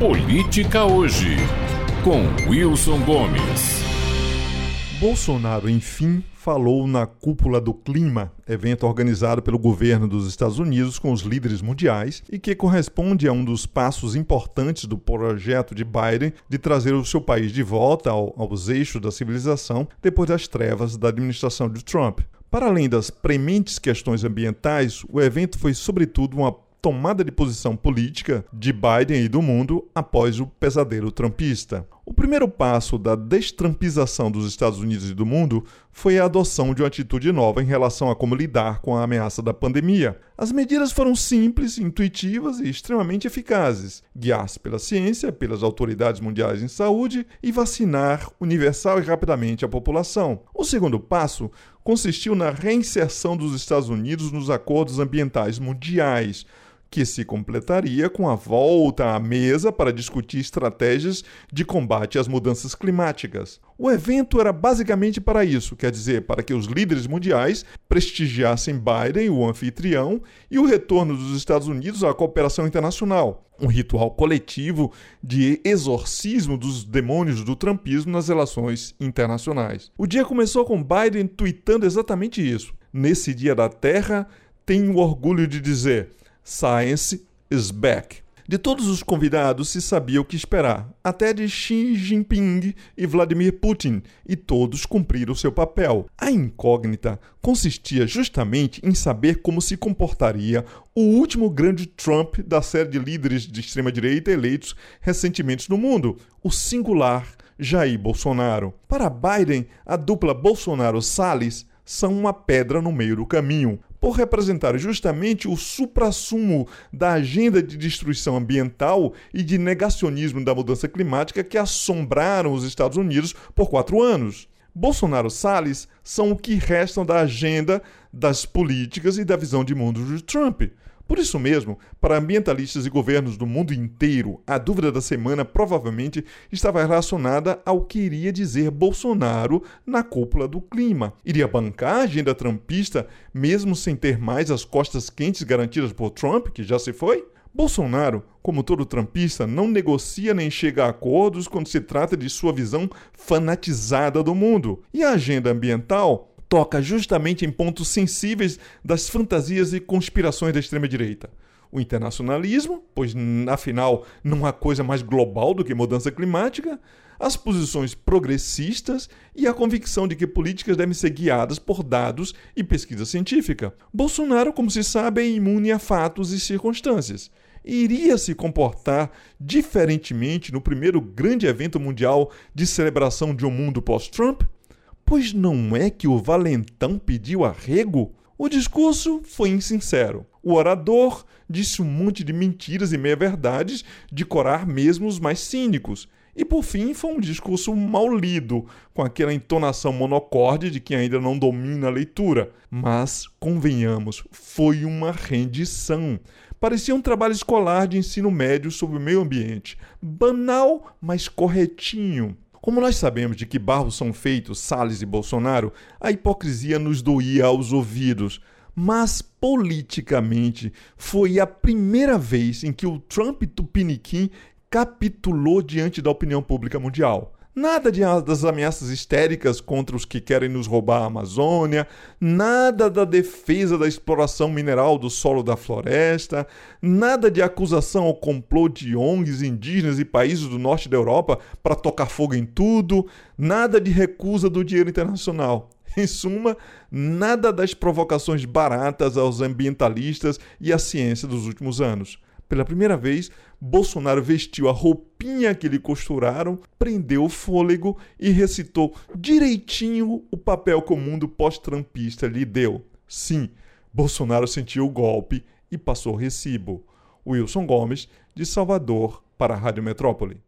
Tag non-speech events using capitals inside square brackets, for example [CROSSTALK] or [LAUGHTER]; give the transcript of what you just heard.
Política Hoje, com Wilson Gomes. Bolsonaro, enfim, falou na Cúpula do Clima, evento organizado pelo governo dos Estados Unidos com os líderes mundiais e que corresponde a um dos passos importantes do projeto de Biden de trazer o seu país de volta ao, aos eixos da civilização depois das trevas da administração de Trump. Para além das prementes questões ambientais, o evento foi sobretudo uma tomada de posição política de Biden e do mundo após o pesadelo trumpista. O primeiro passo da destrampização dos Estados Unidos e do mundo foi a adoção de uma atitude nova em relação a como lidar com a ameaça da pandemia. As medidas foram simples, intuitivas e extremamente eficazes: guiar-se pela ciência, pelas autoridades mundiais em saúde e vacinar universal e rapidamente a população. O segundo passo consistiu na reinserção dos Estados Unidos nos acordos ambientais mundiais que se completaria com a volta à mesa para discutir estratégias de combate às mudanças climáticas. O evento era basicamente para isso, quer dizer, para que os líderes mundiais prestigiassem Biden, o anfitrião, e o retorno dos Estados Unidos à cooperação internacional, um ritual coletivo de exorcismo dos demônios do trumpismo nas relações internacionais. O dia começou com Biden tweetando exatamente isso. Nesse dia da Terra, tenho orgulho de dizer Science is back. De todos os convidados se sabia o que esperar, até de Xi Jinping e Vladimir Putin, e todos cumpriram seu papel. A incógnita consistia justamente em saber como se comportaria o último grande Trump da série de líderes de extrema-direita eleitos recentemente no mundo, o singular Jair Bolsonaro. Para Biden, a dupla Bolsonaro-Salles são uma pedra no meio do caminho por representar justamente o suprassumo da agenda de destruição ambiental e de negacionismo da mudança climática que assombraram os Estados Unidos por quatro anos. Bolsonaro Salles são o que restam da agenda das políticas e da visão de mundo de Trump. Por isso mesmo, para ambientalistas e governos do mundo inteiro, a dúvida da semana provavelmente estava relacionada ao que iria dizer Bolsonaro na cúpula do clima. Iria bancar a agenda trumpista mesmo sem ter mais as costas quentes garantidas por Trump, que já se foi? Bolsonaro, como todo trampista, não negocia nem chega a acordos quando se trata de sua visão fanatizada do mundo. E a agenda ambiental toca justamente em pontos sensíveis das fantasias e conspirações da extrema-direita. O internacionalismo, pois afinal não há coisa mais global do que mudança climática, as posições progressistas e a convicção de que políticas devem ser guiadas por dados e pesquisa científica. Bolsonaro, como se sabe, é imune a fatos e circunstâncias. Iria se comportar diferentemente no primeiro grande evento mundial de celebração de um mundo pós-Trump? Pois não é que o valentão pediu arrego? O discurso foi insincero. O orador disse um monte de mentiras e meia-verdades, de corar mesmo os mais cínicos. E por fim foi um discurso mal lido, com aquela entonação monocorde de quem ainda não domina a leitura. Mas, convenhamos, foi uma rendição. Parecia um trabalho escolar de ensino médio sobre o meio ambiente. Banal, mas corretinho. Como nós sabemos de que barros são feitos Salles e Bolsonaro, a hipocrisia nos doía aos ouvidos. Mas politicamente foi a primeira vez em que o Trump Tupiniquim capitulou diante da opinião pública mundial. Nada de, das ameaças histéricas contra os que querem nos roubar a Amazônia, nada da defesa da exploração mineral do solo da floresta, nada de acusação ao complô de ONGs indígenas e países do norte da Europa para tocar fogo em tudo, nada de recusa do dinheiro internacional. [LAUGHS] Em suma, nada das provocações baratas aos ambientalistas e à ciência dos últimos anos. Pela primeira vez, Bolsonaro vestiu a roupinha que lhe costuraram, prendeu o fôlego e recitou direitinho o papel que o mundo pós-trampista lhe deu. Sim, Bolsonaro sentiu o golpe e passou recibo. Wilson Gomes, de Salvador, para a Rádio Metrópole.